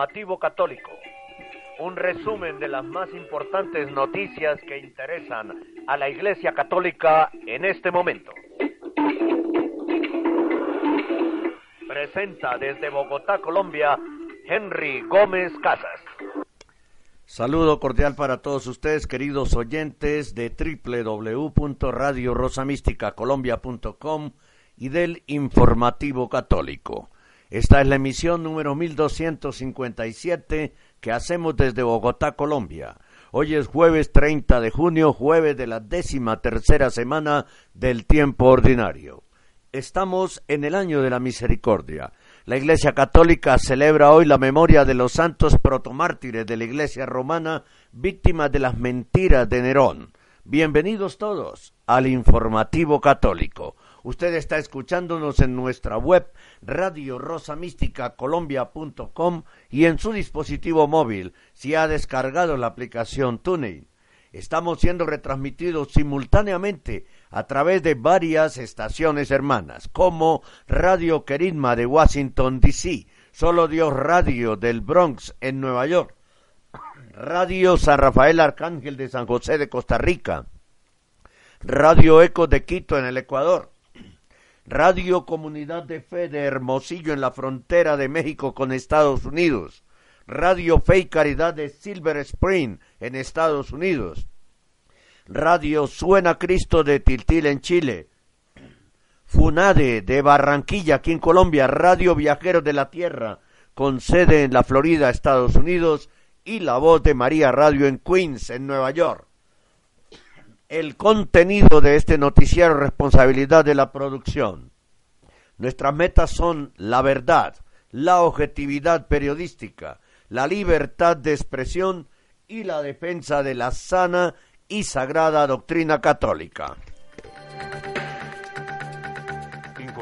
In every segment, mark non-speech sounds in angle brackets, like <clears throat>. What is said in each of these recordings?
informativo católico. Un resumen de las más importantes noticias que interesan a la Iglesia Católica en este momento. Presenta desde Bogotá, Colombia, Henry Gómez Casas. Saludo cordial para todos ustedes, queridos oyentes de www.radiorosamísticacolombia.com y del Informativo Católico. Esta es la emisión número 1257 que hacemos desde Bogotá, Colombia. Hoy es jueves 30 de junio, jueves de la décima tercera semana del tiempo ordinario. Estamos en el año de la misericordia. La Iglesia Católica celebra hoy la memoria de los santos protomártires de la Iglesia romana, víctimas de las mentiras de Nerón. Bienvenidos todos al informativo católico. Usted está escuchándonos en nuestra web radio colombia.com y en su dispositivo móvil si ha descargado la aplicación TuneIn. Estamos siendo retransmitidos simultáneamente a través de varias estaciones hermanas, como Radio Queridma de Washington, D.C., Solo Dios Radio del Bronx en Nueva York, Radio San Rafael Arcángel de San José de Costa Rica, Radio Eco de Quito en el Ecuador, Radio Comunidad de Fe de Hermosillo en la frontera de México con Estados Unidos, Radio Fe y Caridad de Silver Spring en Estados Unidos, Radio Suena Cristo de Tiltil en Chile, Funade de Barranquilla aquí en Colombia, Radio Viajeros de la Tierra con sede en la Florida, Estados Unidos, y La Voz de María Radio en Queens, en Nueva York. El contenido de este noticiero es responsabilidad de la producción. Nuestras metas son la verdad, la objetividad periodística, la libertad de expresión y la defensa de la sana y sagrada doctrina católica.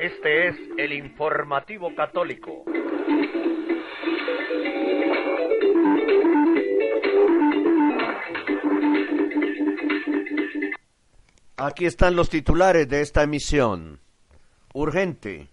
Este es el informativo católico. Aquí están los titulares de esta emisión. Urgente.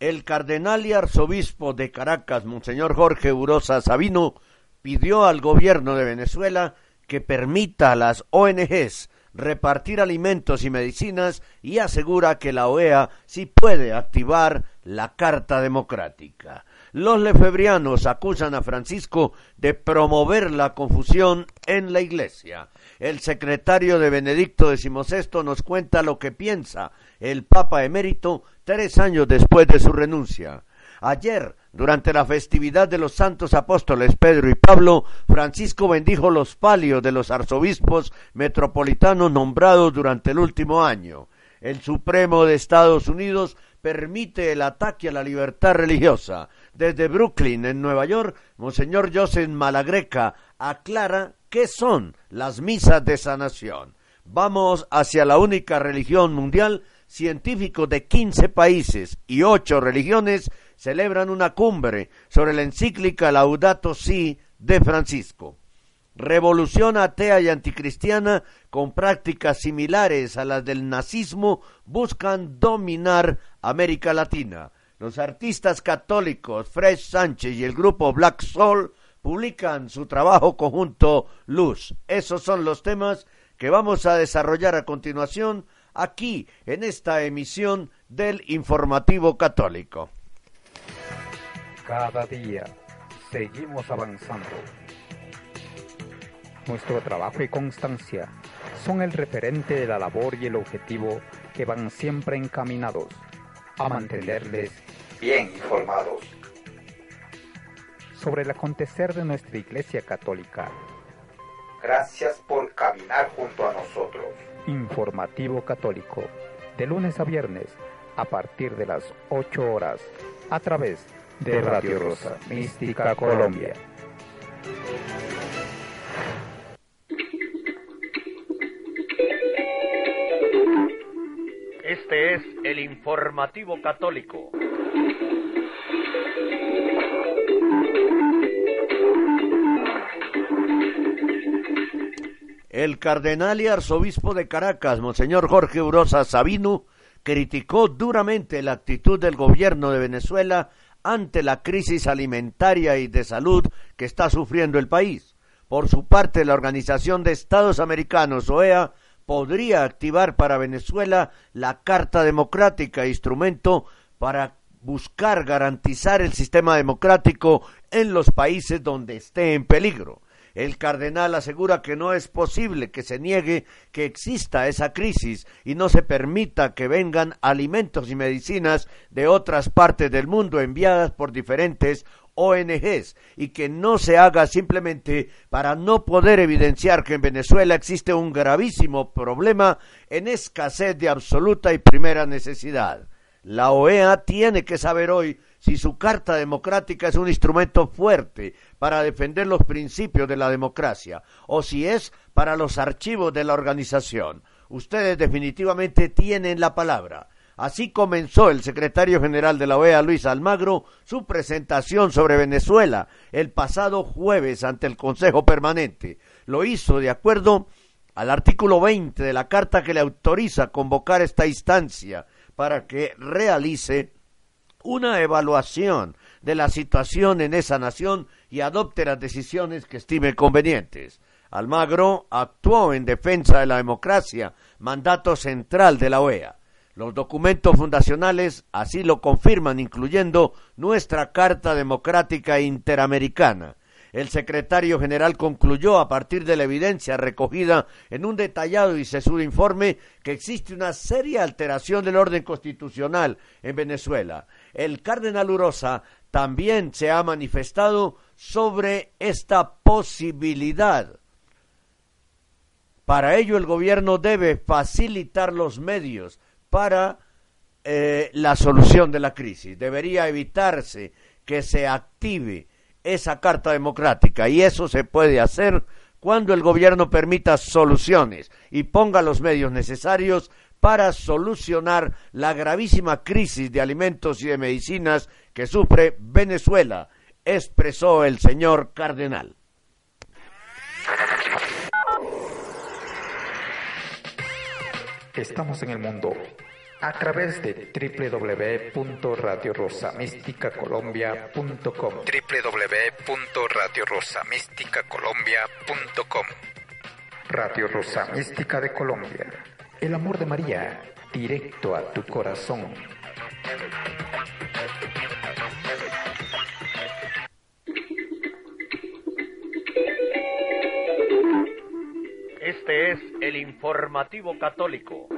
El cardenal y arzobispo de Caracas, Monseñor Jorge Urosa Sabino, pidió al gobierno de Venezuela que permita a las ONGs repartir alimentos y medicinas y asegura que la OEA sí puede activar la Carta Democrática. Los lefebrianos acusan a Francisco de promover la confusión en la Iglesia. El secretario de Benedicto XVI nos cuenta lo que piensa el Papa emérito tres años después de su renuncia. Ayer, durante la festividad de los santos apóstoles Pedro y Pablo, Francisco bendijo los palios de los arzobispos metropolitanos nombrados durante el último año. El Supremo de Estados Unidos permite el ataque a la libertad religiosa. Desde Brooklyn, en Nueva York, Monseñor Joseph Malagreca aclara qué son las misas de sanación. Vamos hacia la única religión mundial. Científicos de quince países y ocho religiones celebran una cumbre sobre la encíclica Laudato Si de Francisco. Revolución atea y anticristiana con prácticas similares a las del nazismo buscan dominar América Latina. Los artistas católicos Fresh Sánchez y el grupo Black Soul publican su trabajo conjunto Luz. Esos son los temas que vamos a desarrollar a continuación aquí en esta emisión del Informativo Católico. Cada día seguimos avanzando. Nuestro trabajo y constancia son el referente de la labor y el objetivo que van siempre encaminados a mantenerles bien informados sobre el acontecer de nuestra Iglesia Católica. Gracias por caminar junto a nosotros. Informativo Católico, de lunes a viernes, a partir de las 8 horas, a través de Radio Rosa Mística Colombia. Este es el informativo católico. El cardenal y arzobispo de Caracas, Monseñor Jorge Urosa Sabino, criticó duramente la actitud del gobierno de Venezuela ante la crisis alimentaria y de salud que está sufriendo el país. Por su parte, la Organización de Estados Americanos, OEA, podría activar para Venezuela la Carta Democrática, instrumento para buscar garantizar el sistema democrático en los países donde esté en peligro. El cardenal asegura que no es posible que se niegue que exista esa crisis y no se permita que vengan alimentos y medicinas de otras partes del mundo enviadas por diferentes ONGs y que no se haga simplemente para no poder evidenciar que en Venezuela existe un gravísimo problema en escasez de absoluta y primera necesidad. La OEA tiene que saber hoy si su Carta Democrática es un instrumento fuerte para defender los principios de la democracia o si es para los archivos de la organización. Ustedes definitivamente tienen la palabra. Así comenzó el secretario general de la OEA, Luis Almagro, su presentación sobre Venezuela el pasado jueves ante el Consejo Permanente. Lo hizo de acuerdo al artículo 20 de la carta que le autoriza convocar esta instancia para que realice una evaluación de la situación en esa nación y adopte las decisiones que estime convenientes. Almagro actuó en defensa de la democracia, mandato central de la OEA. Los documentos fundacionales así lo confirman, incluyendo nuestra Carta Democrática Interamericana, el secretario general concluyó a partir de la evidencia recogida en un detallado y sesudo informe que existe una seria alteración del orden constitucional en Venezuela. El cardenal Urosa también se ha manifestado sobre esta posibilidad. Para ello el gobierno debe facilitar los medios para eh, la solución de la crisis. Debería evitarse que se active esa carta democrática y eso se puede hacer cuando el gobierno permita soluciones y ponga los medios necesarios para solucionar la gravísima crisis de alimentos y de medicinas que sufre Venezuela, expresó el señor cardenal. Estamos en el mundo a través de www.radiorosamisticacolombia.com www.radiorosamisticacolombia.com Radio Rosa Mística de Colombia. El amor de María, directo a tu corazón. Este es el informativo católico.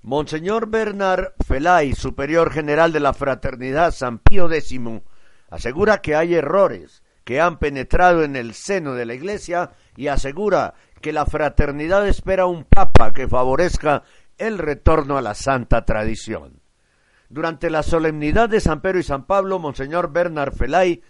Monseñor Bernard Felay, superior general de la Fraternidad San Pío X, asegura que hay errores que han penetrado en el seno de la Iglesia y asegura que la fraternidad espera un papa que favorezca el retorno a la santa tradición. Durante la solemnidad de San Pedro y San Pablo, Monseñor Bernard Felay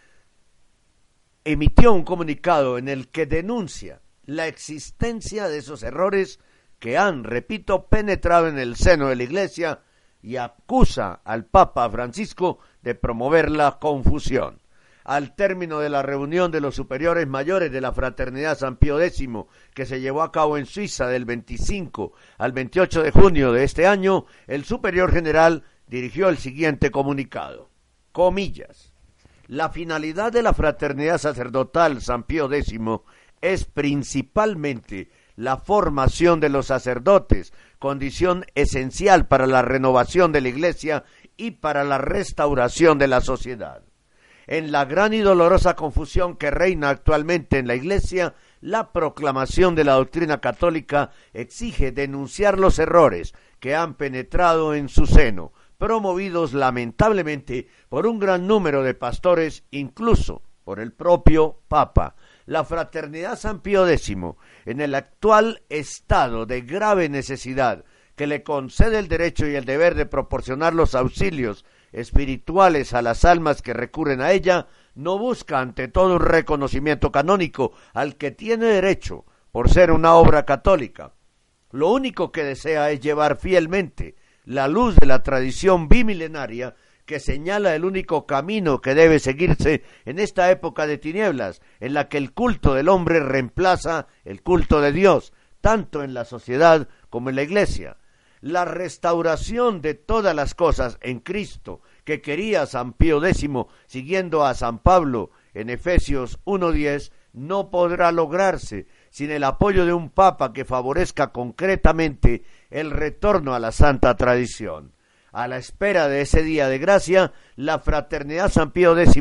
emitió un comunicado en el que denuncia la existencia de esos errores que han, repito, penetrado en el seno de la Iglesia y acusa al Papa Francisco de promover la confusión. Al término de la reunión de los superiores mayores de la Fraternidad San Pío X, que se llevó a cabo en Suiza del 25 al 28 de junio de este año, el superior general dirigió el siguiente comunicado. Comillas. La finalidad de la Fraternidad Sacerdotal San Pío X es principalmente la formación de los sacerdotes, condición esencial para la renovación de la Iglesia y para la restauración de la sociedad. En la gran y dolorosa confusión que reina actualmente en la Iglesia, la proclamación de la doctrina católica exige denunciar los errores que han penetrado en su seno, promovidos lamentablemente por un gran número de pastores, incluso por el propio Papa, la fraternidad San Pío X, en el actual estado de grave necesidad que le concede el derecho y el deber de proporcionar los auxilios espirituales a las almas que recurren a ella, no busca ante todo un reconocimiento canónico al que tiene derecho por ser una obra católica. Lo único que desea es llevar fielmente la luz de la tradición bimilenaria que señala el único camino que debe seguirse en esta época de tinieblas, en la que el culto del hombre reemplaza el culto de Dios, tanto en la sociedad como en la Iglesia. La restauración de todas las cosas en Cristo que quería San Pío X, siguiendo a San Pablo en Efesios 1.10, no podrá lograrse sin el apoyo de un papa que favorezca concretamente el retorno a la santa tradición. A la espera de ese día de gracia, la Fraternidad San Pío X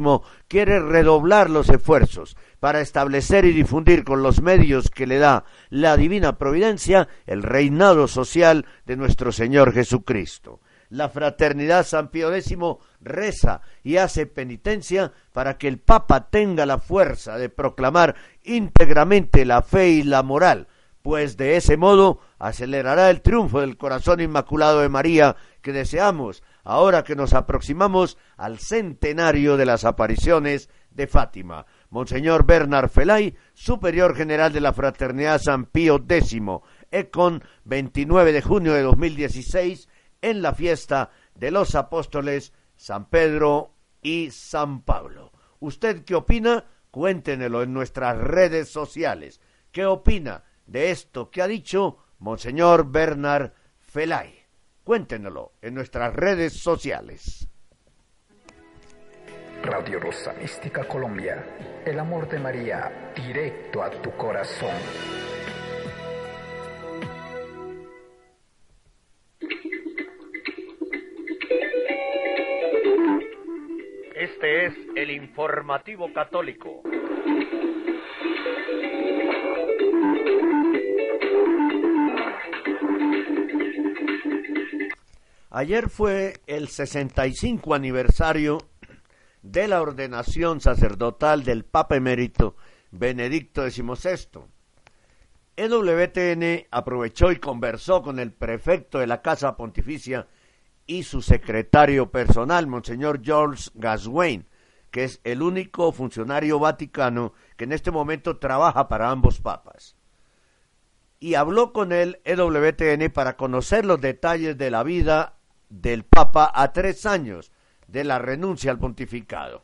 quiere redoblar los esfuerzos para establecer y difundir con los medios que le da la divina providencia el reinado social de nuestro Señor Jesucristo. La Fraternidad San Pío X reza y hace penitencia para que el Papa tenga la fuerza de proclamar íntegramente la fe y la moral, pues de ese modo acelerará el triunfo del corazón inmaculado de María que deseamos ahora que nos aproximamos al centenario de las apariciones de Fátima. Monseñor Bernard Felay, superior general de la Fraternidad San Pío X, ECON, 29 de junio de 2016, en la fiesta de los apóstoles San Pedro y San Pablo. ¿Usted qué opina? Cuéntenelo en nuestras redes sociales. ¿Qué opina de esto que ha dicho Monseñor Bernard Felay? Cuéntenlo en nuestras redes sociales. Radio Rosa Mística Colombia, el amor de María directo a tu corazón. Este es el informativo católico. Ayer fue el 65 aniversario de la ordenación sacerdotal del Papa emérito Benedicto XVI. EWTN aprovechó y conversó con el prefecto de la Casa Pontificia y su secretario personal, Monseñor George Gaswain, que es el único funcionario vaticano que en este momento trabaja para ambos papas. Y habló con él EWTN para conocer los detalles de la vida del Papa a tres años de la renuncia al pontificado.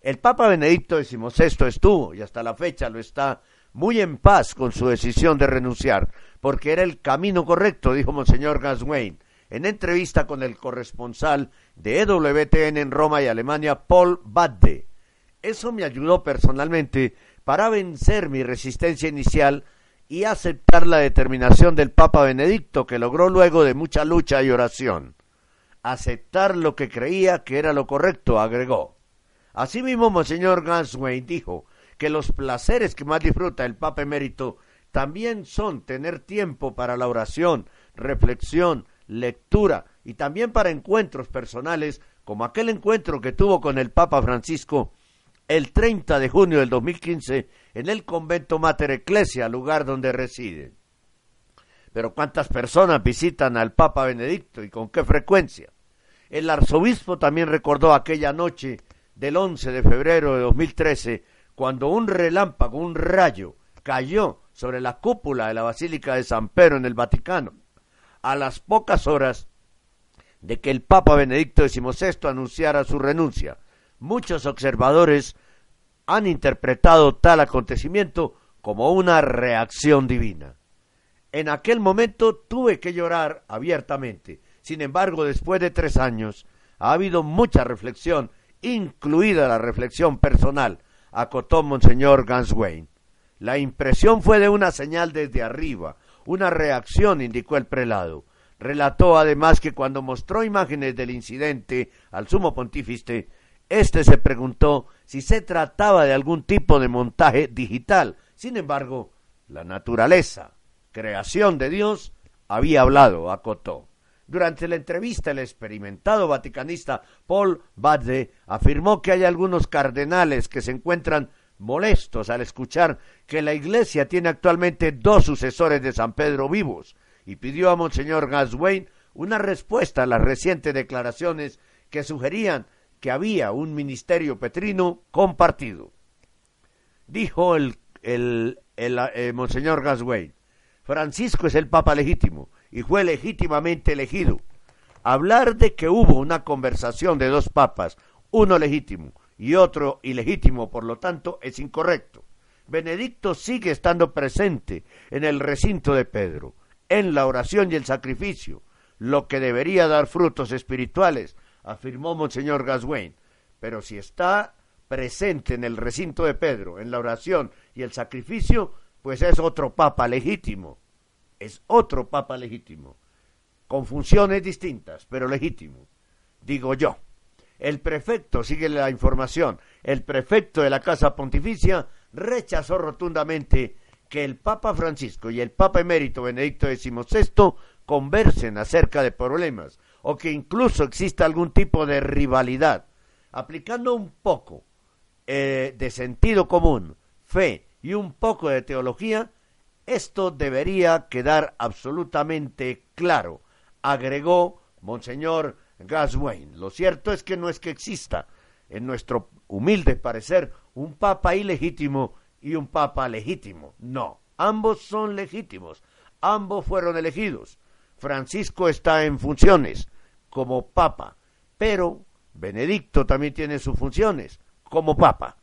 El Papa Benedicto XVI estuvo, y hasta la fecha lo está, muy en paz con su decisión de renunciar, porque era el camino correcto, dijo Monseñor Gaswain, en entrevista con el corresponsal de EWTN en Roma y Alemania, Paul Badde. Eso me ayudó personalmente para vencer mi resistencia inicial y aceptar la determinación del Papa Benedicto, que logró luego de mucha lucha y oración aceptar lo que creía que era lo correcto, agregó. Asimismo, Monseñor Ganswain dijo que los placeres que más disfruta el Papa emérito también son tener tiempo para la oración, reflexión, lectura y también para encuentros personales, como aquel encuentro que tuvo con el Papa Francisco el 30 de junio del 2015 en el convento Mater Ecclesia, lugar donde reside. Pero ¿cuántas personas visitan al Papa Benedicto y con qué frecuencia? El arzobispo también recordó aquella noche del 11 de febrero de 2013, cuando un relámpago, un rayo, cayó sobre la cúpula de la Basílica de San Pedro en el Vaticano. A las pocas horas de que el Papa Benedicto XVI anunciara su renuncia, muchos observadores han interpretado tal acontecimiento como una reacción divina. En aquel momento tuve que llorar abiertamente. Sin embargo, después de tres años, ha habido mucha reflexión, incluida la reflexión personal, acotó Monseñor Ganswain. La impresión fue de una señal desde arriba, una reacción, indicó el prelado. Relató además que cuando mostró imágenes del incidente al sumo pontífice, éste se preguntó si se trataba de algún tipo de montaje digital. Sin embargo, la naturaleza, creación de Dios, había hablado, acotó. Durante la entrevista, el experimentado vaticanista Paul Badde afirmó que hay algunos cardenales que se encuentran molestos al escuchar que la Iglesia tiene actualmente dos sucesores de San Pedro vivos y pidió a Monseñor Gaswain una respuesta a las recientes declaraciones que sugerían que había un ministerio petrino compartido. Dijo el, el, eh, Monseñor Gaswain, Francisco es el Papa legítimo y fue legítimamente elegido. Hablar de que hubo una conversación de dos papas, uno legítimo y otro ilegítimo, por lo tanto, es incorrecto. Benedicto sigue estando presente en el recinto de Pedro, en la oración y el sacrificio, lo que debería dar frutos espirituales, afirmó Monseñor Gaswain. Pero si está presente en el recinto de Pedro, en la oración y el sacrificio, pues es otro papa legítimo. Es otro papa legítimo. Con funciones distintas, pero legítimo. Digo yo. El prefecto, sigue la información, el prefecto de la Casa Pontificia rechazó rotundamente que el Papa Francisco y el Papa emérito Benedicto XVI conversen acerca de problemas o que incluso exista algún tipo de rivalidad. Aplicando un poco eh, de sentido común, fe y un poco de teología, esto debería quedar absolutamente claro, agregó Monseñor Gaswain. Lo cierto es que no es que exista, en nuestro humilde parecer, un papa ilegítimo y un papa legítimo. No, ambos son legítimos, ambos fueron elegidos. Francisco está en funciones como papa, pero Benedicto también tiene sus funciones como papa.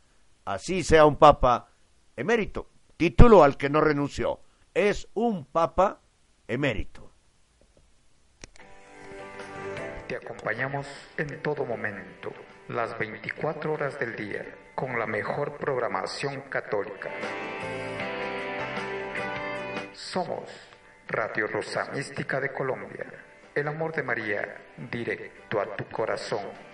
Así sea un papa emérito, título al que no renunció. Es un papa emérito. Te acompañamos en todo momento, las 24 horas del día, con la mejor programación católica. Somos Radio Rosa Mística de Colombia, el amor de María, directo a tu corazón.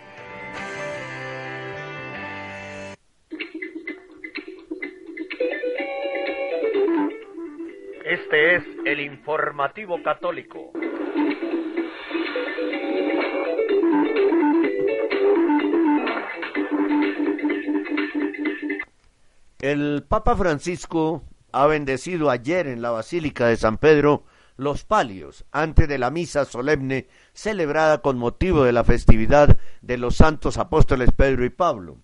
Este es el informativo católico. El Papa Francisco ha bendecido ayer en la Basílica de San Pedro los palios antes de la misa solemne celebrada con motivo de la festividad de los santos apóstoles Pedro y Pablo.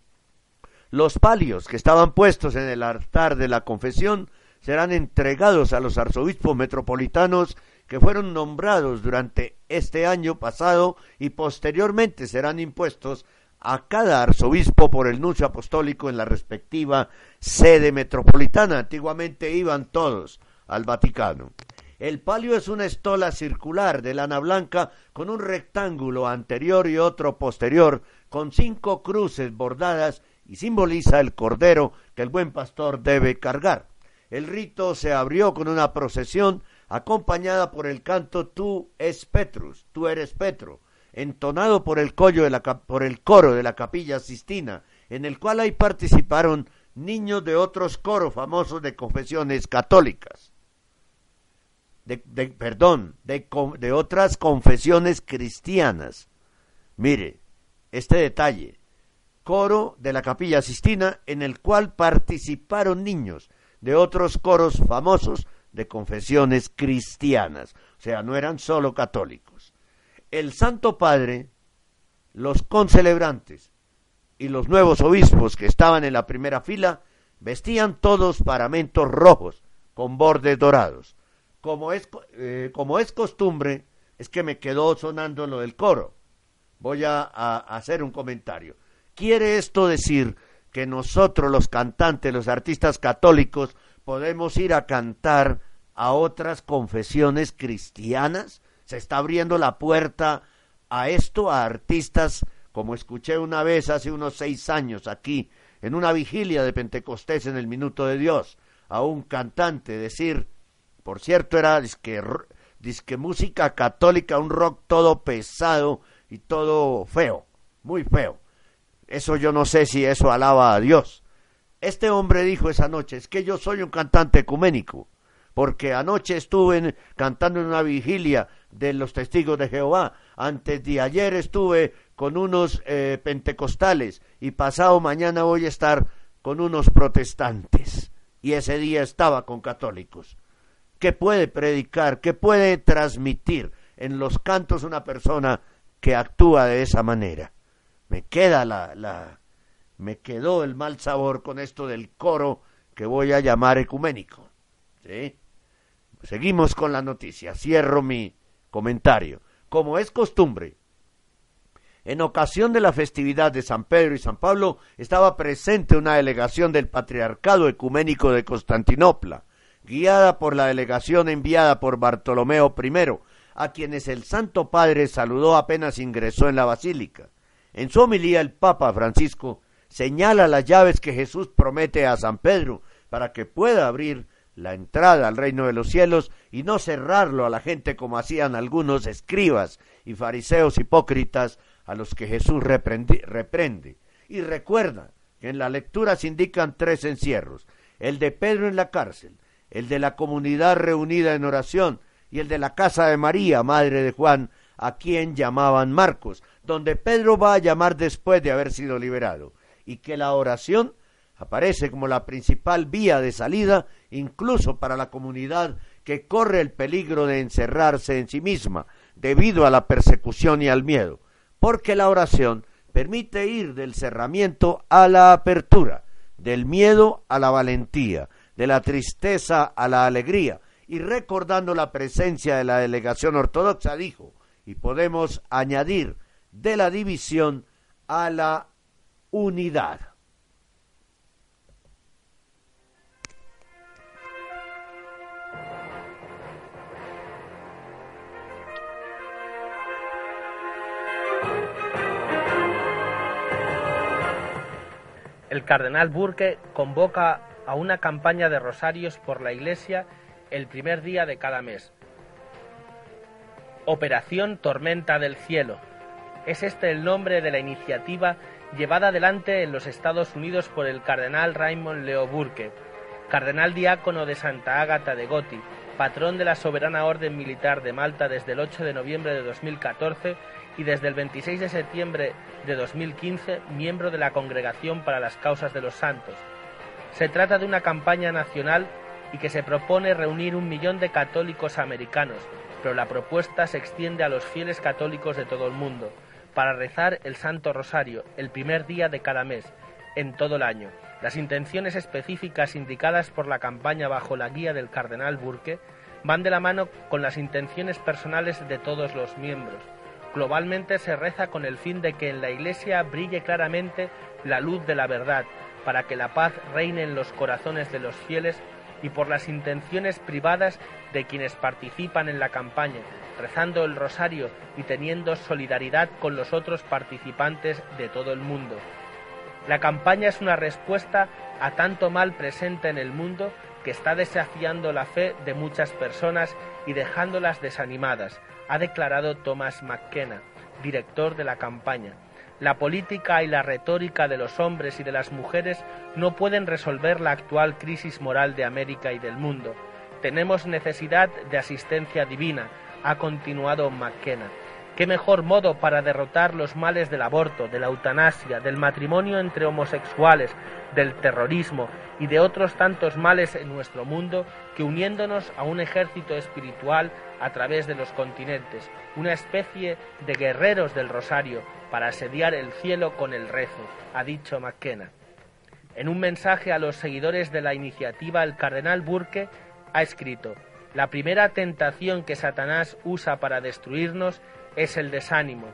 Los palios que estaban puestos en el altar de la confesión serán entregados a los arzobispos metropolitanos que fueron nombrados durante este año pasado y posteriormente serán impuestos a cada arzobispo por el nuncio apostólico en la respectiva sede metropolitana. Antiguamente iban todos al Vaticano. El palio es una estola circular de lana blanca con un rectángulo anterior y otro posterior, con cinco cruces bordadas y simboliza el cordero que el buen pastor debe cargar. El rito se abrió con una procesión acompañada por el canto Tú es Petrus, tú eres Petro, entonado por el, por el coro de la capilla Sistina, en el cual ahí participaron niños de otros coros famosos de confesiones católicas. De, perdón, de, de otras confesiones cristianas. Mire, este detalle, coro de la capilla Sistina en el cual participaron niños de otros coros famosos de confesiones cristianas, o sea, no eran solo católicos el Santo Padre, los concelebrantes y los nuevos obispos que estaban en la primera fila vestían todos paramentos rojos con bordes dorados. Como es, eh, como es costumbre, es que me quedó sonando lo del coro. Voy a hacer un comentario. ¿Quiere esto decir que nosotros los cantantes, los artistas católicos, podemos ir a cantar a otras confesiones cristianas? se está abriendo la puerta a esto, a artistas, como escuché una vez hace unos seis años aquí, en una vigilia de Pentecostés en el Minuto de Dios, a un cantante decir, por cierto era disque, disque música católica, un rock todo pesado y todo feo, muy feo. Eso yo no sé si eso alaba a Dios. Este hombre dijo esa noche, es que yo soy un cantante ecuménico, porque anoche estuve cantando en una vigilia de los testigos de Jehová. Antes de ayer estuve con unos eh, pentecostales y pasado mañana voy a estar con unos protestantes y ese día estaba con católicos. ¿Qué puede predicar? ¿Qué puede transmitir en los cantos una persona que actúa de esa manera? Me queda la, la me quedó el mal sabor con esto del coro que voy a llamar ecuménico. ¿Sí? Seguimos con la noticia. Cierro mi comentario. Como es costumbre, en ocasión de la festividad de San Pedro y San Pablo estaba presente una delegación del Patriarcado Ecuménico de Constantinopla, guiada por la delegación enviada por Bartolomeo I, a quienes el Santo Padre saludó apenas ingresó en la basílica. En su homilía el Papa Francisco señala las llaves que Jesús promete a San Pedro para que pueda abrir la entrada al reino de los cielos y no cerrarlo a la gente como hacían algunos escribas y fariseos hipócritas a los que Jesús reprende. Y recuerda que en la lectura se indican tres encierros, el de Pedro en la cárcel, el de la comunidad reunida en oración y el de la casa de María, madre de Juan, a quien llamaban Marcos, donde Pedro va a llamar después de haber sido liberado, y que la oración aparece como la principal vía de salida incluso para la comunidad que corre el peligro de encerrarse en sí misma debido a la persecución y al miedo, porque la oración permite ir del cerramiento a la apertura, del miedo a la valentía, de la tristeza a la alegría, y recordando la presencia de la delegación ortodoxa, dijo, y podemos añadir, de la división a la unidad. el cardenal Burke convoca a una campaña de rosarios por la Iglesia el primer día de cada mes. Operación Tormenta del Cielo. Es este el nombre de la iniciativa llevada adelante en los Estados Unidos por el cardenal Raymond Leo Burke, cardenal diácono de Santa Ágata de Goti, patrón de la Soberana Orden Militar de Malta desde el 8 de noviembre de 2014 y desde el 26 de septiembre de 2015 miembro de la Congregación para las Causas de los Santos. Se trata de una campaña nacional y que se propone reunir un millón de católicos americanos, pero la propuesta se extiende a los fieles católicos de todo el mundo, para rezar el Santo Rosario el primer día de cada mes, en todo el año. Las intenciones específicas indicadas por la campaña bajo la guía del cardenal Burke van de la mano con las intenciones personales de todos los miembros. Globalmente se reza con el fin de que en la Iglesia brille claramente la luz de la verdad, para que la paz reine en los corazones de los fieles y por las intenciones privadas de quienes participan en la campaña, rezando el rosario y teniendo solidaridad con los otros participantes de todo el mundo. La campaña es una respuesta a tanto mal presente en el mundo que está desafiando la fe de muchas personas y dejándolas desanimadas, ha declarado Thomas McKenna, director de la campaña. La política y la retórica de los hombres y de las mujeres no pueden resolver la actual crisis moral de América y del mundo. Tenemos necesidad de asistencia divina, ha continuado McKenna. ¿Qué mejor modo para derrotar los males del aborto, de la eutanasia, del matrimonio entre homosexuales, del terrorismo y de otros tantos males en nuestro mundo que uniéndonos a un ejército espiritual a través de los continentes, una especie de guerreros del rosario para asediar el cielo con el rezo, ha dicho McKenna. En un mensaje a los seguidores de la iniciativa, el cardenal Burke ha escrito, la primera tentación que Satanás usa para destruirnos es el desánimo.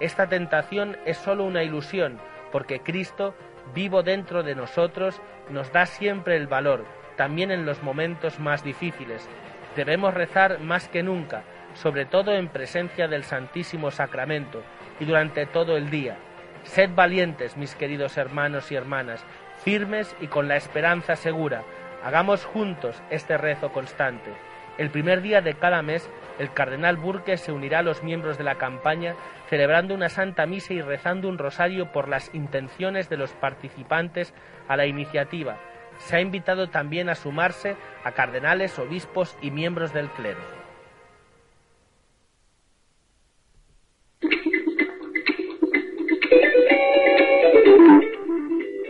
Esta tentación es sólo una ilusión, porque Cristo, vivo dentro de nosotros, nos da siempre el valor, también en los momentos más difíciles. Debemos rezar más que nunca, sobre todo en presencia del Santísimo Sacramento y durante todo el día. Sed valientes, mis queridos hermanos y hermanas, firmes y con la esperanza segura. Hagamos juntos este rezo constante. El primer día de cada mes, el cardenal Burke se unirá a los miembros de la campaña celebrando una santa misa y rezando un rosario por las intenciones de los participantes a la iniciativa. Se ha invitado también a sumarse a cardenales, obispos y miembros del clero.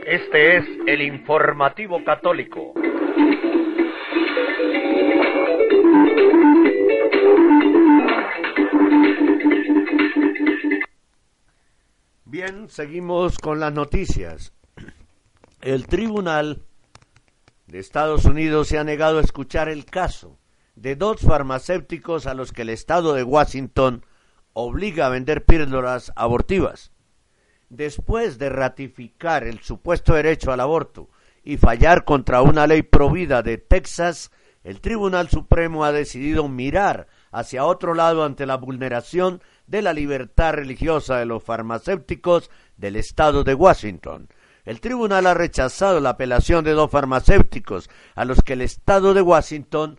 Este es el informativo católico. Bien, seguimos con las noticias. El tribunal de Estados Unidos se ha negado a escuchar el caso de dos farmacéuticos a los que el estado de Washington obliga a vender píldoras abortivas. Después de ratificar el supuesto derecho al aborto y fallar contra una ley provida de Texas, el Tribunal Supremo ha decidido mirar hacia otro lado ante la vulneración de la libertad religiosa de los farmacéuticos del estado de Washington. El tribunal ha rechazado la apelación de dos farmacéuticos a los que el estado de Washington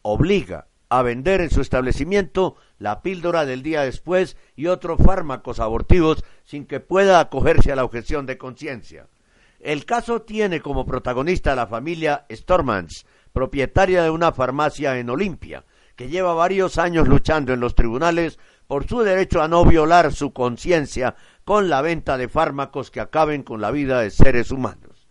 obliga a vender en su establecimiento la píldora del día después y otros fármacos abortivos sin que pueda acogerse a la objeción de conciencia. El caso tiene como protagonista a la familia Stormans, propietaria de una farmacia en Olimpia, que lleva varios años luchando en los tribunales por su derecho a no violar su conciencia con la venta de fármacos que acaben con la vida de seres humanos.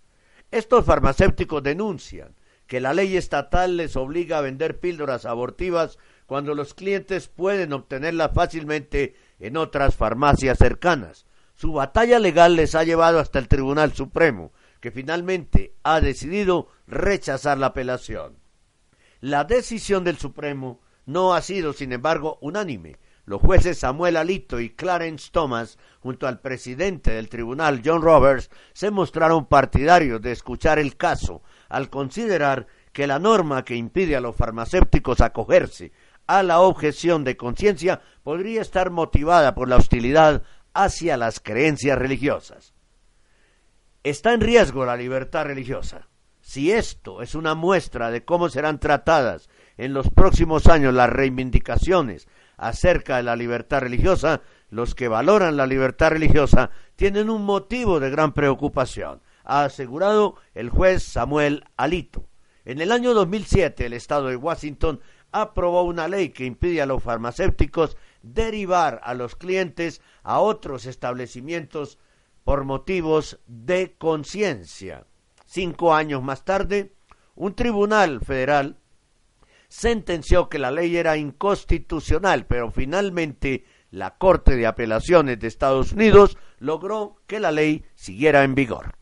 Estos farmacéuticos denuncian que la ley estatal les obliga a vender píldoras abortivas cuando los clientes pueden obtenerlas fácilmente en otras farmacias cercanas. Su batalla legal les ha llevado hasta el Tribunal Supremo, que finalmente ha decidido rechazar la apelación. La decisión del Supremo no ha sido, sin embargo, unánime. Los jueces Samuel Alito y Clarence Thomas, junto al presidente del tribunal, John Roberts, se mostraron partidarios de escuchar el caso, al considerar que la norma que impide a los farmacéuticos acogerse a la objeción de conciencia podría estar motivada por la hostilidad hacia las creencias religiosas. Está en riesgo la libertad religiosa. Si esto es una muestra de cómo serán tratadas en los próximos años las reivindicaciones acerca de la libertad religiosa, los que valoran la libertad religiosa tienen un motivo de gran preocupación ha asegurado el juez Samuel Alito. En el año 2007, el estado de Washington aprobó una ley que impide a los farmacéuticos derivar a los clientes a otros establecimientos por motivos de conciencia. Cinco años más tarde, un tribunal federal sentenció que la ley era inconstitucional, pero finalmente la Corte de Apelaciones de Estados Unidos logró que la ley siguiera en vigor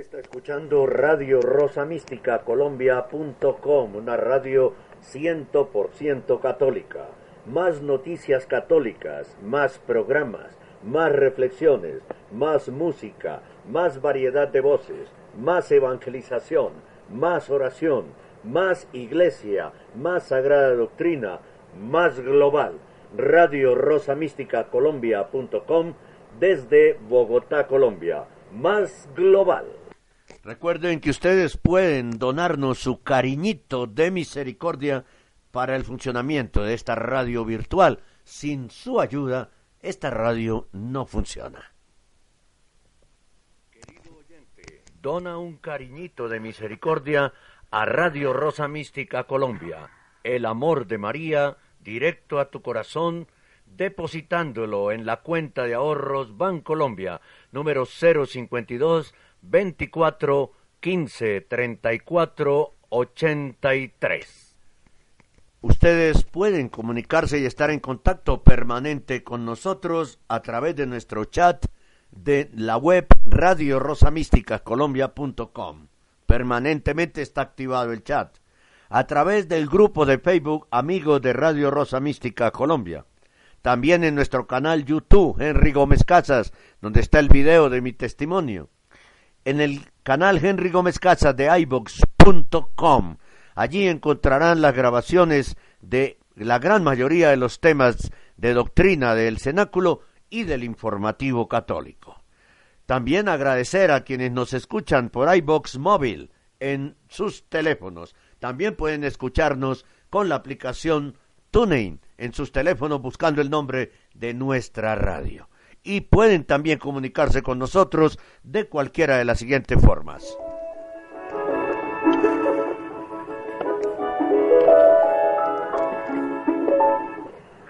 está escuchando Radio Rosa Mística Colombia.com, una radio 100% católica. Más noticias católicas, más programas, más reflexiones, más música, más variedad de voces, más evangelización, más oración, más iglesia, más sagrada doctrina, más global. Radio Rosa Mística Colombia.com desde Bogotá, Colombia. Más global. Recuerden que ustedes pueden donarnos su cariñito de misericordia para el funcionamiento de esta radio virtual. Sin su ayuda, esta radio no funciona. Dona un cariñito de misericordia a Radio Rosa Mística Colombia. El amor de María directo a tu corazón, depositándolo en la cuenta de ahorros Bancolombia, número 052 24 15 34 83. Ustedes pueden comunicarse y estar en contacto permanente con nosotros a través de nuestro chat de la web Radio Rosa Colombia.com. Permanentemente está activado el chat. A través del grupo de Facebook Amigos de Radio Rosa Mística Colombia. También en nuestro canal YouTube, Henry Gómez Casas, donde está el video de mi testimonio en el canal Henry Gómez Casas de iVox.com. Allí encontrarán las grabaciones de la gran mayoría de los temas de doctrina del cenáculo y del informativo católico. También agradecer a quienes nos escuchan por iBox móvil en sus teléfonos. También pueden escucharnos con la aplicación TuneIn en sus teléfonos buscando el nombre de nuestra radio y pueden también comunicarse con nosotros de cualquiera de las siguientes formas.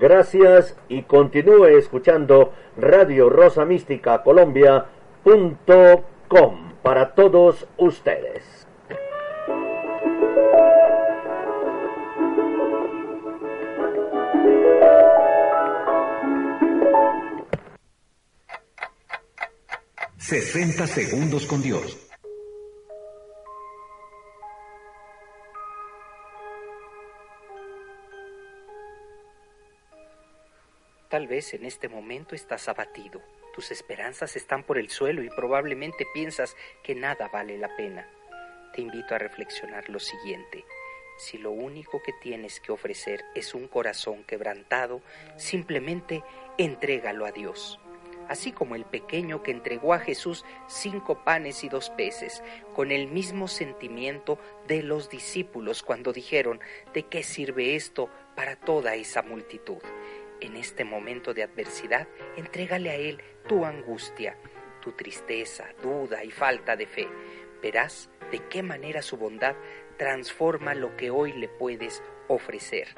Gracias y continúe escuchando Radio Rosa Mística Colombia.com para todos ustedes. Sesenta segundos con Dios. Tal vez en este momento estás abatido, tus esperanzas están por el suelo y probablemente piensas que nada vale la pena. Te invito a reflexionar lo siguiente. Si lo único que tienes que ofrecer es un corazón quebrantado, simplemente entrégalo a Dios. Así como el pequeño que entregó a Jesús cinco panes y dos peces, con el mismo sentimiento de los discípulos cuando dijeron, ¿de qué sirve esto para toda esa multitud? En este momento de adversidad, entrégale a Él tu angustia, tu tristeza, duda y falta de fe. Verás de qué manera su bondad transforma lo que hoy le puedes ofrecer.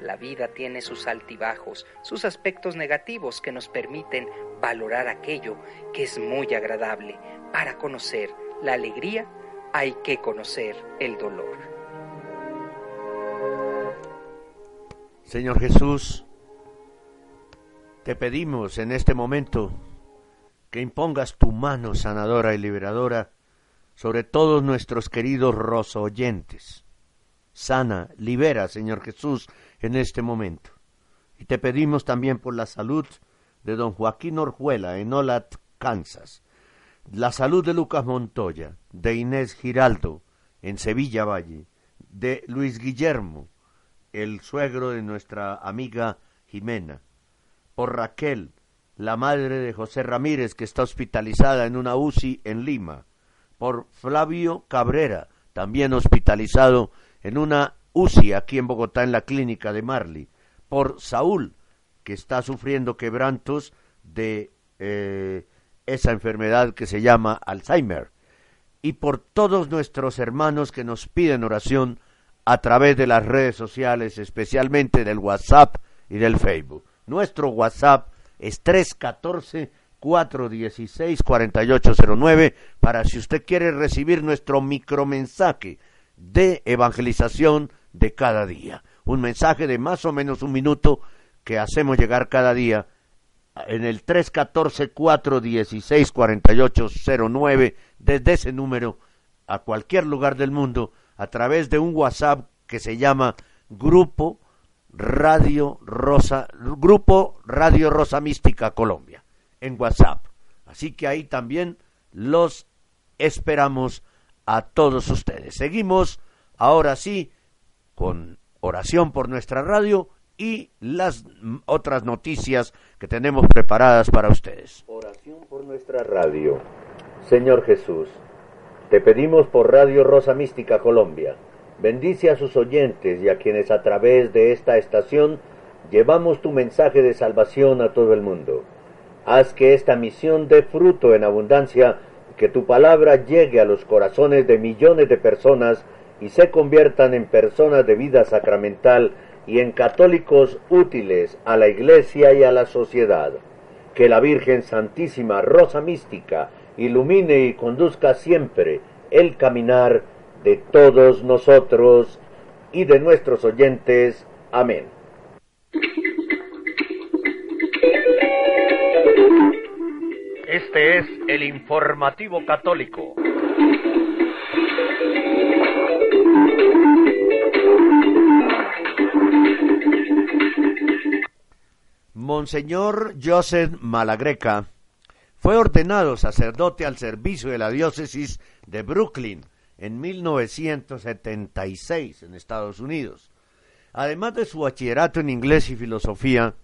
La vida tiene sus altibajos, sus aspectos negativos que nos permiten valorar aquello que es muy agradable. Para conocer la alegría hay que conocer el dolor. Señor Jesús, te pedimos en este momento que impongas tu mano sanadora y liberadora sobre todos nuestros queridos roso oyentes. Sana, libera, Señor Jesús, en este momento. Y te pedimos también por la salud de don Joaquín Orjuela en Olat, Kansas, la salud de Lucas Montoya, de Inés Giraldo en Sevilla Valle, de Luis Guillermo, el suegro de nuestra amiga Jimena, por Raquel, la madre de José Ramírez, que está hospitalizada en una UCI en Lima, por Flavio Cabrera, también hospitalizado en una UCI aquí en Bogotá en la clínica de Marley, por Saúl, que está sufriendo quebrantos de eh, esa enfermedad que se llama Alzheimer, y por todos nuestros hermanos que nos piden oración a través de las redes sociales, especialmente del WhatsApp y del Facebook. Nuestro WhatsApp es 314-416-4809 para si usted quiere recibir nuestro micromensaje de evangelización de cada día. Un mensaje de más o menos un minuto que hacemos llegar cada día en el 314-416-4809 desde ese número a cualquier lugar del mundo a través de un WhatsApp que se llama Grupo Radio Rosa, Grupo Radio Rosa Mística Colombia, en WhatsApp. Así que ahí también los esperamos a todos ustedes. Seguimos ahora sí con oración por nuestra radio y las otras noticias que tenemos preparadas para ustedes. Oración por nuestra radio. Señor Jesús, te pedimos por Radio Rosa Mística Colombia Bendice a sus oyentes y a quienes a través de esta estación llevamos tu mensaje de salvación a todo el mundo. Haz que esta misión dé fruto en abundancia, que tu palabra llegue a los corazones de millones de personas y se conviertan en personas de vida sacramental y en católicos útiles a la Iglesia y a la sociedad. Que la Virgen Santísima Rosa Mística ilumine y conduzca siempre el caminar de todos nosotros y de nuestros oyentes. Amén. Este es el informativo católico. Monseñor Joseph Malagreca fue ordenado sacerdote al servicio de la diócesis de Brooklyn en 1976 en Estados Unidos. Además de su bachillerato en inglés y filosofía,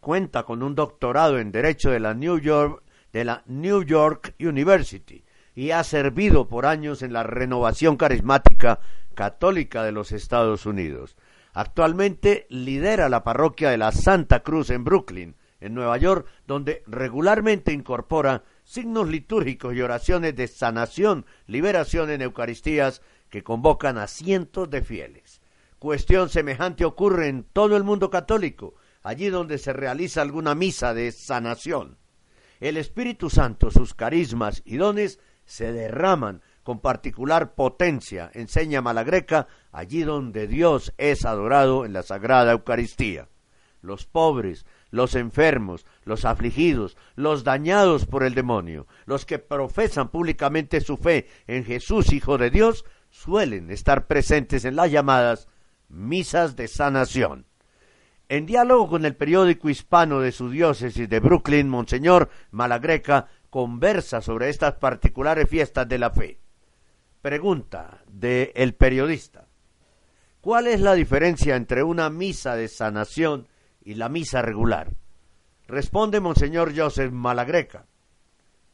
cuenta con un doctorado en Derecho de la New York, de la New York University y ha servido por años en la renovación carismática católica de los Estados Unidos. Actualmente lidera la parroquia de la Santa Cruz en Brooklyn, en Nueva York, donde regularmente incorpora signos litúrgicos y oraciones de sanación, liberación en Eucaristías que convocan a cientos de fieles. Cuestión semejante ocurre en todo el mundo católico, allí donde se realiza alguna misa de sanación. El Espíritu Santo, sus carismas y dones se derraman con particular potencia, enseña Malagreca, allí donde Dios es adorado en la Sagrada Eucaristía. Los pobres, los enfermos, los afligidos, los dañados por el demonio, los que profesan públicamente su fe en Jesús, Hijo de Dios, suelen estar presentes en las llamadas misas de sanación. En diálogo con el periódico hispano de su diócesis de Brooklyn, Monseñor Malagreca conversa sobre estas particulares fiestas de la fe. Pregunta del el periodista. ¿Cuál es la diferencia entre una misa de sanación y la misa regular? Responde Monseñor Joseph Malagreca,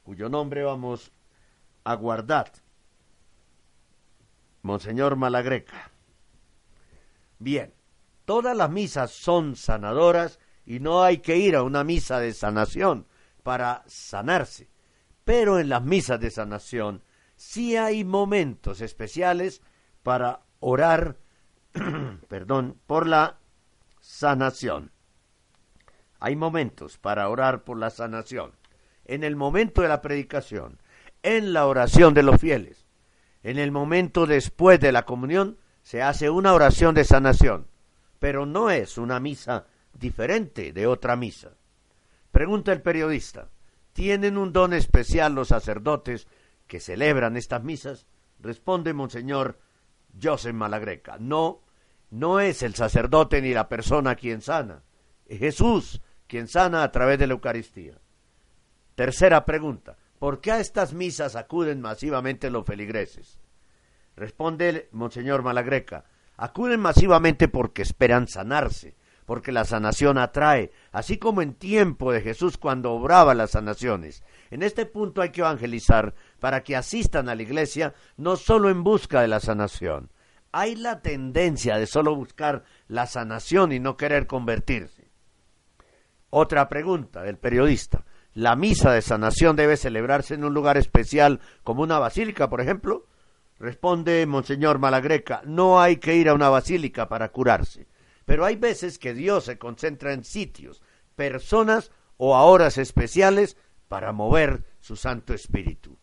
cuyo nombre vamos a guardar. Monseñor Malagreca. Bien, todas las misas son sanadoras y no hay que ir a una misa de sanación para sanarse. Pero en las misas de sanación sí hay momentos especiales para orar, <clears throat> perdón, por la sanación. Hay momentos para orar por la sanación. En el momento de la predicación, en la oración de los fieles, en el momento después de la comunión, se hace una oración de sanación, pero no es una misa diferente de otra misa. Pregunta el periodista, ¿tienen un don especial los sacerdotes que celebran estas misas? Responde Monseñor Joseph Malagreca, no, no es el sacerdote ni la persona quien sana, es Jesús quien sana a través de la Eucaristía. Tercera pregunta, ¿por qué a estas misas acuden masivamente los feligreses? Responde Monseñor Malagreca, acuden masivamente porque esperan sanarse, porque la sanación atrae, así como en tiempo de Jesús cuando obraba las sanaciones. En este punto hay que evangelizar para que asistan a la iglesia no solo en busca de la sanación. Hay la tendencia de solo buscar la sanación y no querer convertirse. Otra pregunta del periodista. ¿La misa de sanación debe celebrarse en un lugar especial como una basílica, por ejemplo? Responde Monseñor Malagreca, no hay que ir a una basílica para curarse. Pero hay veces que Dios se concentra en sitios, personas o a horas especiales para mover su Santo Espíritu.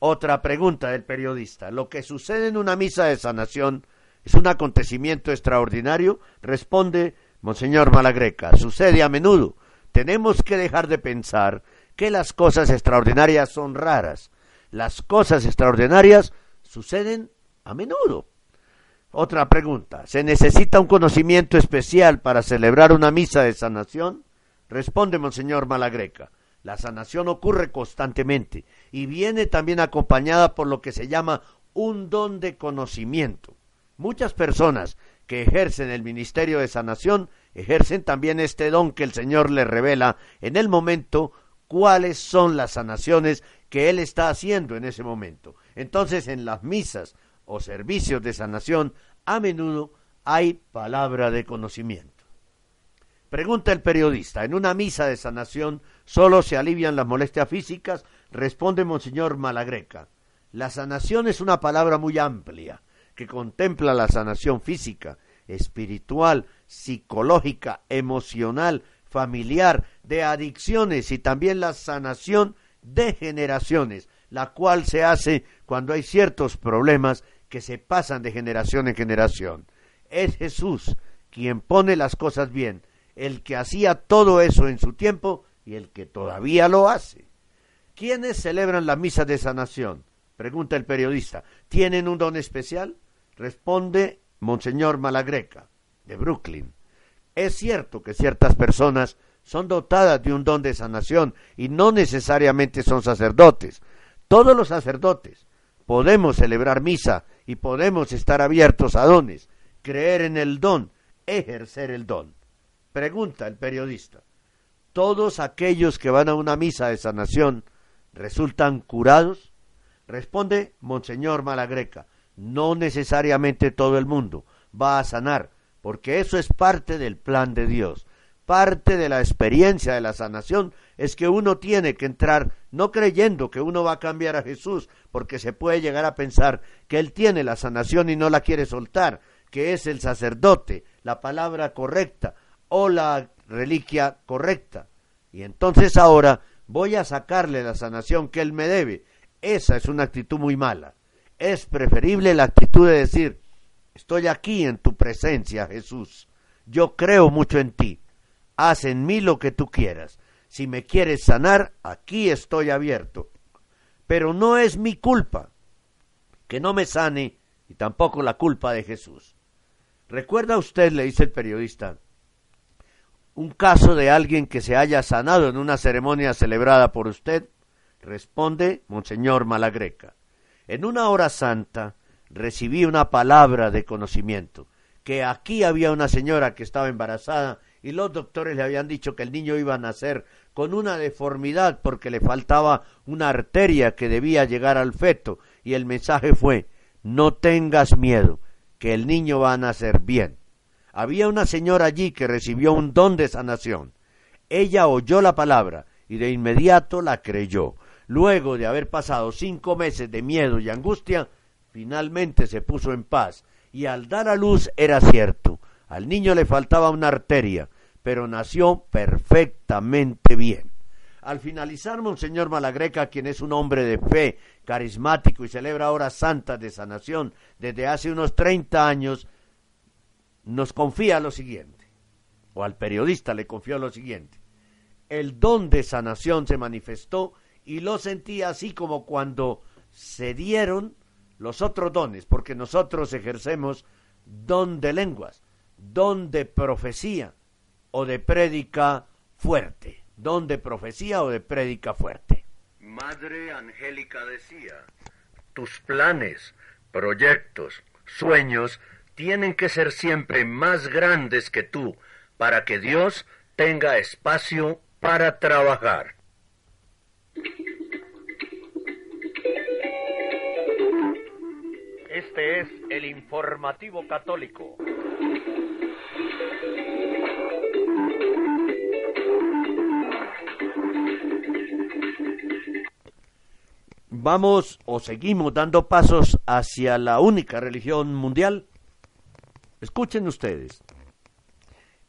Otra pregunta del periodista. ¿Lo que sucede en una misa de sanación es un acontecimiento extraordinario? Responde Monseñor Malagreca. Sucede a menudo. Tenemos que dejar de pensar que las cosas extraordinarias son raras. Las cosas extraordinarias suceden a menudo. Otra pregunta. ¿Se necesita un conocimiento especial para celebrar una misa de sanación? Responde Monseñor Malagreca. La sanación ocurre constantemente y viene también acompañada por lo que se llama un don de conocimiento. Muchas personas que ejercen el ministerio de sanación ejercen también este don que el Señor les revela en el momento cuáles son las sanaciones que Él está haciendo en ese momento. Entonces en las misas o servicios de sanación, a menudo hay palabra de conocimiento. Pregunta el periodista, ¿en una misa de sanación solo se alivian las molestias físicas? Responde Monseñor Malagreca. La sanación es una palabra muy amplia, que contempla la sanación física, espiritual, psicológica, emocional, familiar, de adicciones y también la sanación de generaciones, la cual se hace cuando hay ciertos problemas que se pasan de generación en generación. Es Jesús quien pone las cosas bien, el que hacía todo eso en su tiempo y el que todavía lo hace. ¿Quiénes celebran la misa de sanación? Pregunta el periodista. ¿Tienen un don especial? Responde Monseñor Malagreca, de Brooklyn. Es cierto que ciertas personas son dotadas de un don de sanación y no necesariamente son sacerdotes. Todos los sacerdotes podemos celebrar misa y podemos estar abiertos a dones, creer en el don, ejercer el don. Pregunta el periodista. ¿Todos aquellos que van a una misa de sanación resultan curados? Responde Monseñor Malagreca. No necesariamente todo el mundo va a sanar, porque eso es parte del plan de Dios. Parte de la experiencia de la sanación es que uno tiene que entrar no creyendo que uno va a cambiar a Jesús, porque se puede llegar a pensar que Él tiene la sanación y no la quiere soltar, que es el sacerdote, la palabra correcta o la reliquia correcta. Y entonces ahora voy a sacarle la sanación que Él me debe. Esa es una actitud muy mala. Es preferible la actitud de decir, estoy aquí en tu presencia, Jesús. Yo creo mucho en ti. Haz en mí lo que tú quieras. Si me quieres sanar, aquí estoy abierto. Pero no es mi culpa que no me sane y tampoco la culpa de Jesús. ¿Recuerda usted, le dice el periodista, un caso de alguien que se haya sanado en una ceremonia celebrada por usted? Responde Monseñor Malagreca. En una hora santa recibí una palabra de conocimiento, que aquí había una señora que estaba embarazada y los doctores le habían dicho que el niño iba a nacer con una deformidad porque le faltaba una arteria que debía llegar al feto y el mensaje fue no tengas miedo, que el niño va a nacer bien. Había una señora allí que recibió un don de sanación. Ella oyó la palabra y de inmediato la creyó. Luego de haber pasado cinco meses de miedo y angustia, finalmente se puso en paz y al dar a luz era cierto. Al niño le faltaba una arteria, pero nació perfectamente bien. Al finalizar, Monseñor Malagreca, quien es un hombre de fe, carismático y celebra horas santas de sanación desde hace unos 30 años, nos confía lo siguiente, o al periodista le confió lo siguiente. El don de sanación se manifestó y lo sentí así como cuando se dieron los otros dones, porque nosotros ejercemos don de lenguas, don de profecía, o de prédica fuerte, don de profecía o de prédica fuerte. Madre Angélica decía, tus planes, proyectos, sueños tienen que ser siempre más grandes que tú para que Dios tenga espacio para trabajar. Este es el informativo católico. vamos o seguimos dando pasos hacia la única religión mundial? Escuchen ustedes.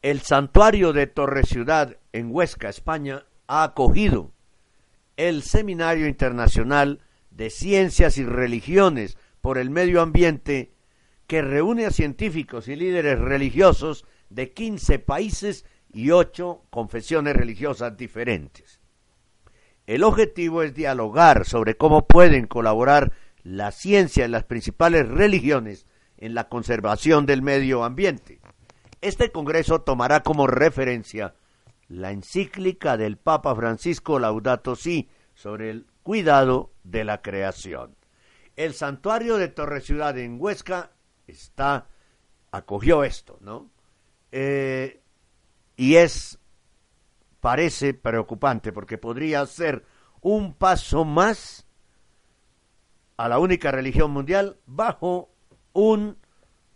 El santuario de Torre Ciudad en Huesca, España, ha acogido el Seminario Internacional de Ciencias y Religiones por el Medio Ambiente que reúne a científicos y líderes religiosos de 15 países y 8 confesiones religiosas diferentes. El objetivo es dialogar sobre cómo pueden colaborar la ciencia y las principales religiones en la conservación del medio ambiente. Este Congreso tomará como referencia la encíclica del Papa Francisco Laudato Si sobre el cuidado de la creación. El santuario de Torre Ciudad en Huesca está acogió esto, ¿no? Eh, y es parece preocupante porque podría ser un paso más a la única religión mundial bajo un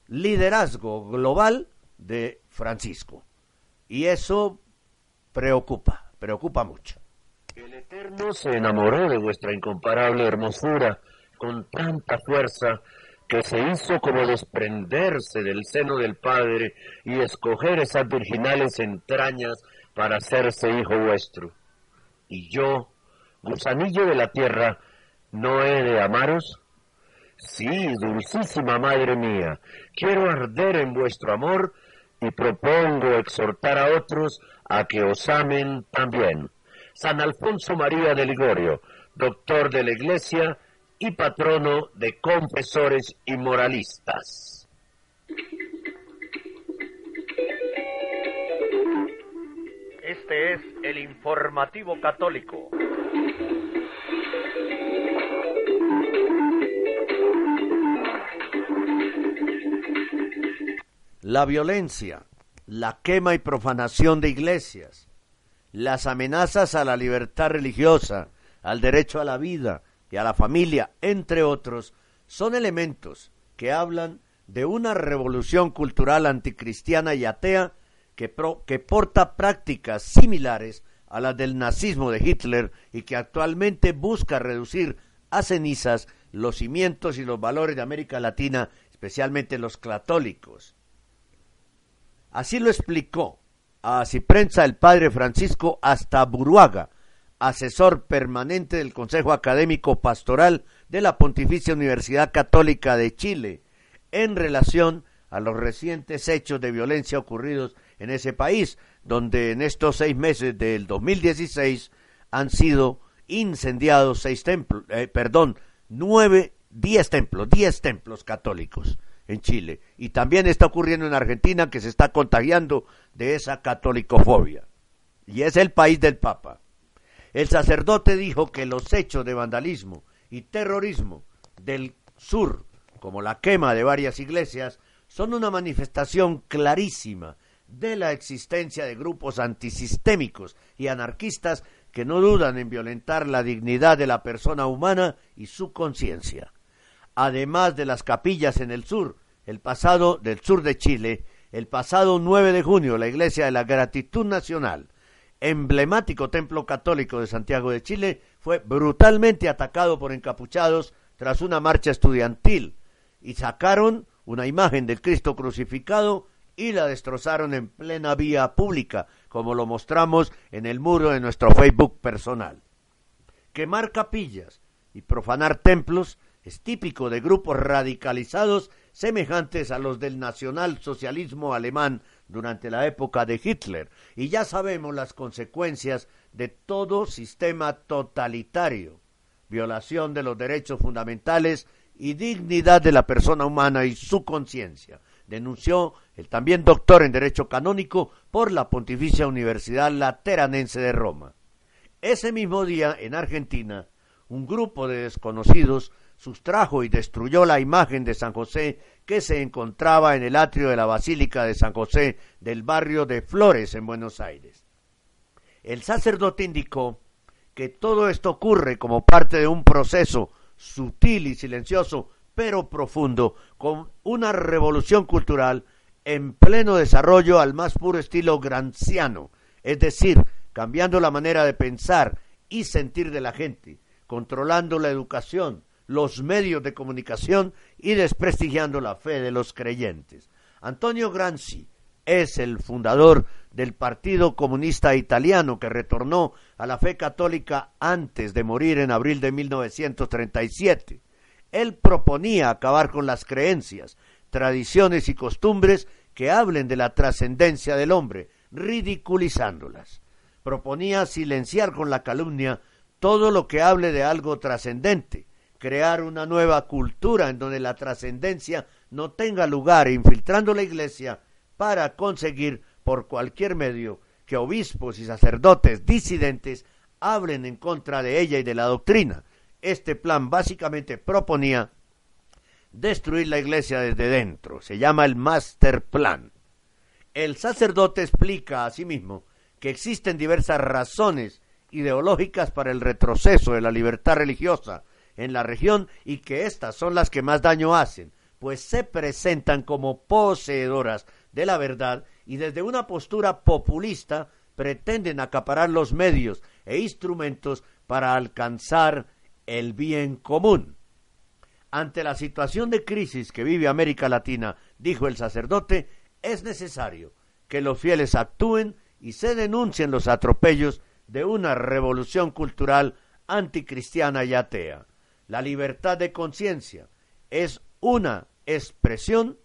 liderazgo global de Francisco. Y eso preocupa, preocupa mucho. El Eterno se enamoró de vuestra incomparable hermosura con tanta fuerza que se hizo como desprenderse del seno del Padre y escoger esas virginales entrañas para hacerse hijo vuestro. Y yo, gusanillo de la tierra, ¿no he de amaros? Sí, dulcísima madre mía, quiero arder en vuestro amor y propongo exhortar a otros a que os amen también. San Alfonso María de Ligorio, doctor de la Iglesia y patrono de confesores y moralistas. Este es el informativo católico. La violencia, la quema y profanación de iglesias, las amenazas a la libertad religiosa, al derecho a la vida y a la familia, entre otros, son elementos que hablan de una revolución cultural anticristiana y atea que, que porta prácticas similares a las del nazismo de Hitler y que actualmente busca reducir a cenizas los cimientos y los valores de América Latina, especialmente los católicos. Así lo explicó a prensa el padre Francisco Buruaga, asesor permanente del Consejo Académico Pastoral de la Pontificia Universidad Católica de Chile, en relación a los recientes hechos de violencia ocurridos en ese país, donde en estos seis meses del 2016 han sido incendiados seis templos, eh, perdón, nueve, diez templos, diez templos católicos en Chile. Y también está ocurriendo en Argentina que se está contagiando de esa catolicofobia. Y es el país del Papa. El sacerdote dijo que los hechos de vandalismo y terrorismo del sur, como la quema de varias iglesias, son una manifestación clarísima de la existencia de grupos antisistémicos y anarquistas que no dudan en violentar la dignidad de la persona humana y su conciencia. Además de las capillas en el sur, el pasado del sur de Chile, el pasado 9 de junio, la Iglesia de la Gratitud Nacional, emblemático templo católico de Santiago de Chile, fue brutalmente atacado por encapuchados tras una marcha estudiantil y sacaron una imagen del Cristo crucificado y la destrozaron en plena vía pública, como lo mostramos en el muro de nuestro Facebook personal. Quemar capillas y profanar templos es típico de grupos radicalizados semejantes a los del nacionalsocialismo alemán durante la época de Hitler, y ya sabemos las consecuencias de todo sistema totalitario, violación de los derechos fundamentales y dignidad de la persona humana y su conciencia, denunció el también doctor en Derecho Canónico por la Pontificia Universidad Lateranense de Roma. Ese mismo día, en Argentina, un grupo de desconocidos sustrajo y destruyó la imagen de San José que se encontraba en el atrio de la Basílica de San José del barrio de Flores en Buenos Aires. El sacerdote indicó que todo esto ocurre como parte de un proceso sutil y silencioso, pero profundo, con una revolución cultural en pleno desarrollo al más puro estilo granciano, es decir, cambiando la manera de pensar y sentir de la gente, controlando la educación, los medios de comunicación y desprestigiando la fe de los creyentes. Antonio Granzi es el fundador del Partido Comunista Italiano que retornó a la fe católica antes de morir en abril de 1937. Él proponía acabar con las creencias, tradiciones y costumbres que hablen de la trascendencia del hombre, ridiculizándolas. Proponía silenciar con la calumnia todo lo que hable de algo trascendente, crear una nueva cultura en donde la trascendencia no tenga lugar, infiltrando la iglesia para conseguir por cualquier medio que obispos y sacerdotes disidentes hablen en contra de ella y de la doctrina. Este plan básicamente proponía destruir la iglesia desde dentro. Se llama el Master Plan. El sacerdote explica asimismo que existen diversas razones ideológicas para el retroceso de la libertad religiosa en la región y que estas son las que más daño hacen, pues se presentan como poseedoras de la verdad y desde una postura populista pretenden acaparar los medios e instrumentos para alcanzar el bien común. Ante la situación de crisis que vive América Latina, dijo el sacerdote, es necesario que los fieles actúen y se denuncien los atropellos de una revolución cultural anticristiana y atea. La libertad de conciencia es una expresión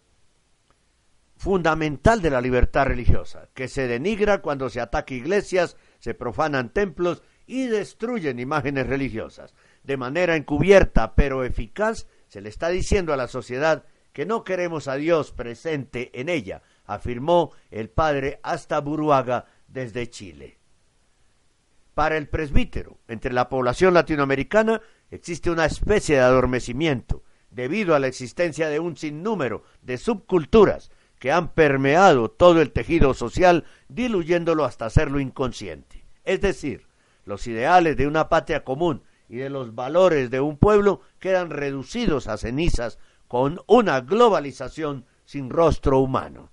fundamental de la libertad religiosa, que se denigra cuando se ataca iglesias, se profanan templos y destruyen imágenes religiosas. De manera encubierta pero eficaz, se le está diciendo a la sociedad que no queremos a Dios presente en ella, afirmó el padre Hasta Buruaga desde Chile. Para el presbítero, entre la población latinoamericana existe una especie de adormecimiento debido a la existencia de un sinnúmero de subculturas que han permeado todo el tejido social, diluyéndolo hasta hacerlo inconsciente. Es decir, los ideales de una patria común y de los valores de un pueblo quedan reducidos a cenizas con una globalización sin rostro humano.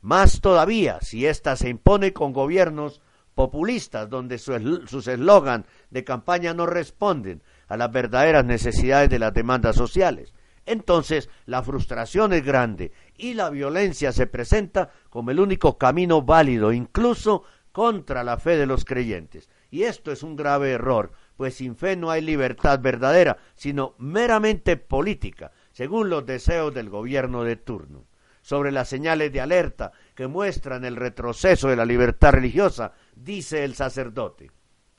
Más todavía si ésta se impone con gobiernos populistas donde sus eslogan de campaña no responden a las verdaderas necesidades de las demandas sociales. Entonces la frustración es grande y la violencia se presenta como el único camino válido, incluso contra la fe de los creyentes. Y esto es un grave error, pues sin fe no hay libertad verdadera, sino meramente política, según los deseos del gobierno de turno. Sobre las señales de alerta que muestran el retroceso de la libertad religiosa, dice el sacerdote,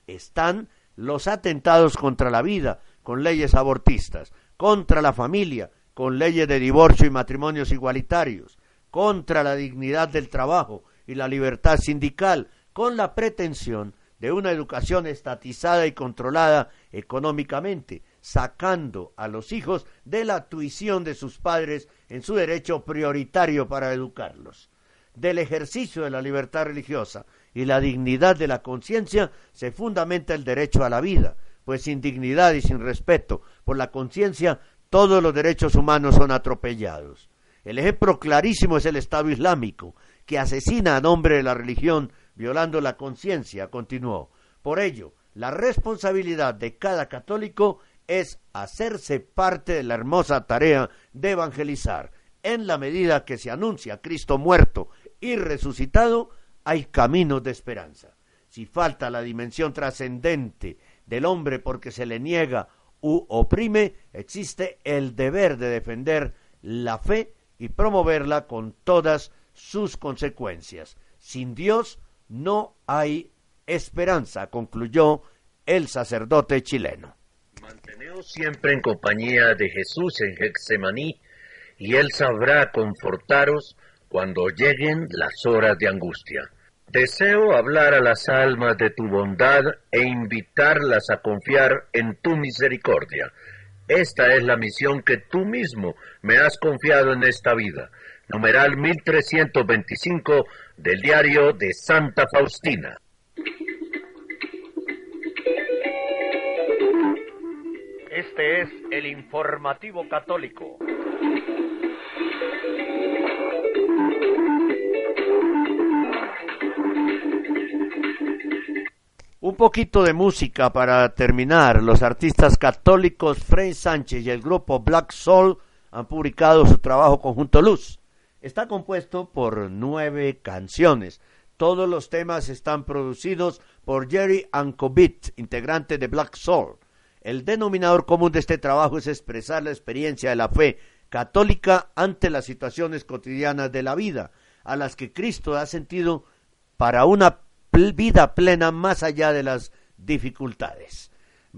están los atentados contra la vida, con leyes abortistas, contra la familia, con leyes de divorcio y matrimonios igualitarios, contra la dignidad del trabajo y la libertad sindical, con la pretensión de una educación estatizada y controlada económicamente, sacando a los hijos de la tuición de sus padres en su derecho prioritario para educarlos. Del ejercicio de la libertad religiosa y la dignidad de la conciencia se fundamenta el derecho a la vida, pues sin dignidad y sin respeto por la conciencia todos los derechos humanos son atropellados. El ejemplo clarísimo es el Estado Islámico, que asesina a nombre de la religión violando la conciencia, continuó. Por ello, la responsabilidad de cada católico es hacerse parte de la hermosa tarea de evangelizar. En la medida que se anuncia Cristo muerto y resucitado, hay caminos de esperanza. Si falta la dimensión trascendente del hombre porque se le niega u oprime, existe el deber de defender la fe y promoverla con todas sus consecuencias. Sin Dios no hay esperanza, concluyó el sacerdote chileno. Manteneos siempre en compañía de Jesús en Getsemaní, y Él sabrá confortaros cuando lleguen las horas de angustia. Deseo hablar a las almas de tu bondad e invitarlas a confiar en tu misericordia. Esta es la misión que tú mismo me has confiado en esta vida numeral 1325 del diario de Santa Faustina. Este es el informativo católico. Poquito de música para terminar. Los artistas católicos Frey Sánchez y el grupo Black Soul han publicado su trabajo conjunto Luz. Está compuesto por nueve canciones. Todos los temas están producidos por Jerry Ancobit, integrante de Black Soul. El denominador común de este trabajo es expresar la experiencia de la fe católica ante las situaciones cotidianas de la vida, a las que Cristo ha sentido para una vida plena más allá de las dificultades.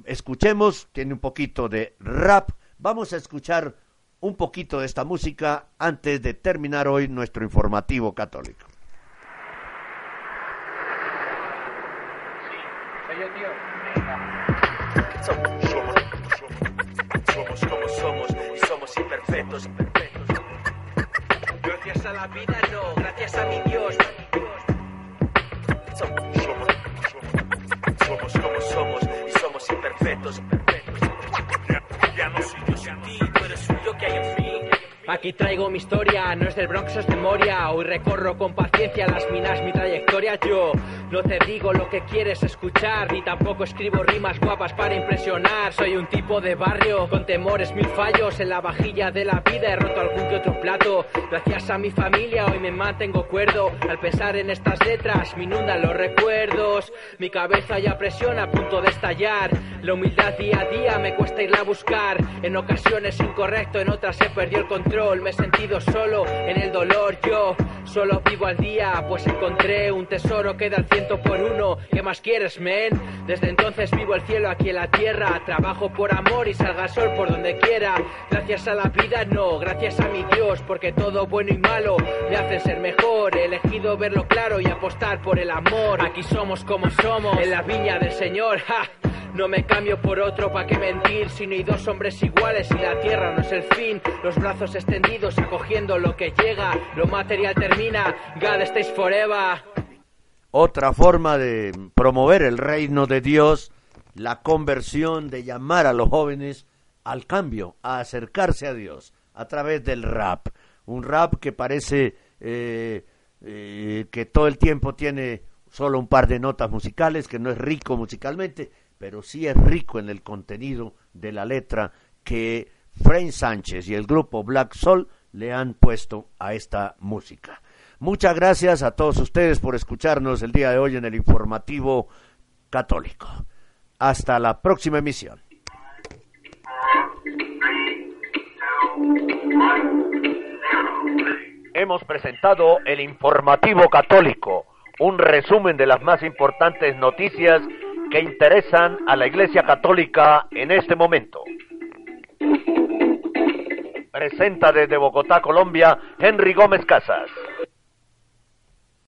Escuchemos, tiene un poquito de rap, vamos a escuchar un poquito de esta música antes de terminar hoy nuestro informativo católico. Gracias a la vida, no, gracias a mi Dios. Somos, somos, somos, somos, y somos imperfectos. Ya, no soy yo sin ti. Aquí traigo mi historia, no es del Bronx, es memoria. Hoy recorro con paciencia las minas, mi trayectoria. Yo no te digo lo que quieres escuchar, ni tampoco escribo rimas guapas para impresionar. Soy un tipo de barrio con temores, mil fallos en la vajilla de la vida. He roto algún que otro plato. Gracias a mi familia hoy me mantengo cuerdo. Al pensar en estas letras me inundan los recuerdos. Mi cabeza ya presiona a punto de estallar. La humildad día a día me cuesta irla a buscar. En ocasiones incorrecto, en otras he perdido el control me he sentido solo en el dolor. Yo solo vivo al día, pues encontré un tesoro que da el ciento por uno. ¿Qué más quieres, men? Desde entonces vivo el cielo aquí en la tierra. Trabajo por amor y salga sol por donde quiera. Gracias a la vida, no, gracias a mi Dios, porque todo bueno y malo me hace ser mejor. He elegido verlo claro y apostar por el amor. Aquí somos como somos, en la viña del Señor. <laughs> No me cambio por otro pa' que mentir. Si no hay dos hombres iguales y la tierra no es el fin. Los brazos extendidos acogiendo lo que llega. Lo material termina. God stays. Otra forma de promover el reino de Dios, la conversión, de llamar a los jóvenes al cambio, a acercarse a Dios a través del rap. Un rap que parece eh, eh, que todo el tiempo tiene solo un par de notas musicales, que no es rico musicalmente, pero sí es rico en el contenido de la letra que Frank Sánchez y el grupo Black Soul le han puesto a esta música. Muchas gracias a todos ustedes por escucharnos el día de hoy en el informativo católico. Hasta la próxima emisión. Hemos presentado el informativo católico, un resumen de las más importantes noticias que interesan a la Iglesia Católica en este momento. Presenta desde Bogotá, Colombia, Henry Gómez Casas.